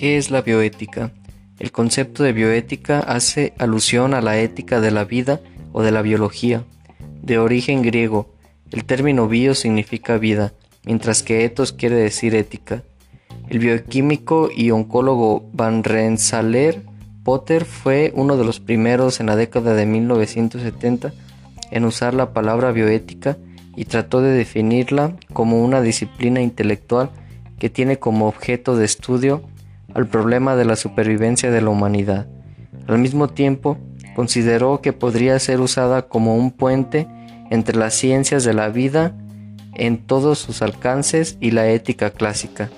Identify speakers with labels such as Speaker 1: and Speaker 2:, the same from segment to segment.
Speaker 1: ¿Qué es la bioética? El concepto de bioética hace alusión a la ética de la vida o de la biología. De origen griego, el término bio significa vida, mientras que ethos quiere decir ética. El bioquímico y oncólogo Van Rensselaer Potter fue uno de los primeros en la década de 1970 en usar la palabra bioética y trató de definirla como una disciplina intelectual que tiene como objeto de estudio al problema de la supervivencia de la humanidad. Al mismo tiempo, consideró que podría ser usada como un puente entre las ciencias de la vida en todos sus alcances y la ética clásica.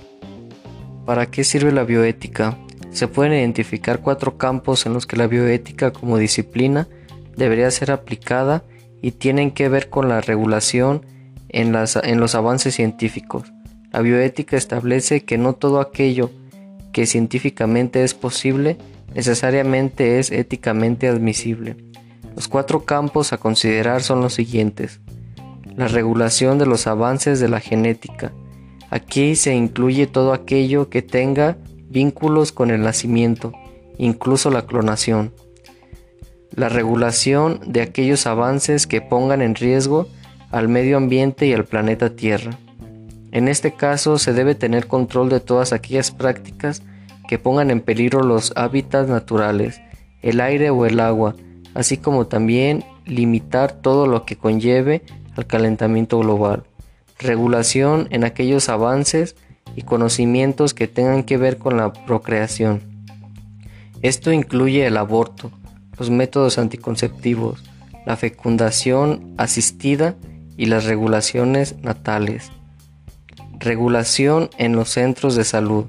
Speaker 1: ¿Para qué sirve la bioética? Se pueden identificar cuatro campos en los que la bioética como disciplina debería ser aplicada y tienen que ver con la regulación en, los avances científicos. La bioética establece que no todo aquello que científicamente es posible necesariamente es éticamente admisible. Los cuatro campos a considerar son los siguientes. La regulación de los avances de la genética. Aquí se incluye todo aquello que tenga vínculos con el nacimiento, incluso la clonación. La regulación de aquellos avances que pongan en riesgo al medio ambiente y al planeta Tierra. En este caso se debe tener control de todas aquellas prácticas que pongan en peligro los hábitats naturales, el aire o el agua, así como también limitar todo lo que conlleve al calentamiento global. Regulación en aquellos avances y conocimientos que tengan que ver con la procreación. Esto incluye el aborto, los métodos anticonceptivos, la fecundación asistida y las regulaciones natales. Regulación en los centros de salud.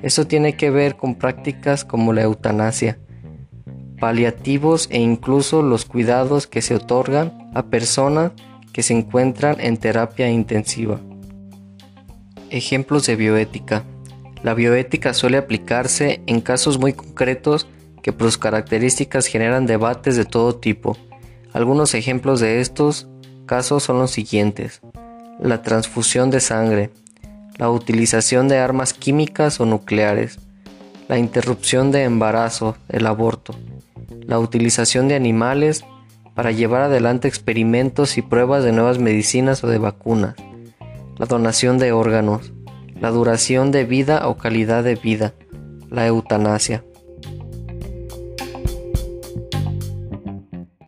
Speaker 1: Esto tiene que ver con prácticas como la eutanasia, paliativos e incluso los cuidados que se otorgan a personas que se encuentran en terapia intensiva. Ejemplos de bioética. La bioética suele aplicarse en casos muy concretos que por sus características generan debates de todo tipo. Algunos ejemplos de estos casos son los siguientes. La transfusión de sangre, la utilización de armas químicas o nucleares, la interrupción de embarazo, el aborto, la utilización de animales para llevar adelante experimentos y pruebas de nuevas medicinas o de vacunas, la donación de órganos, la duración de vida o calidad de vida, la eutanasia.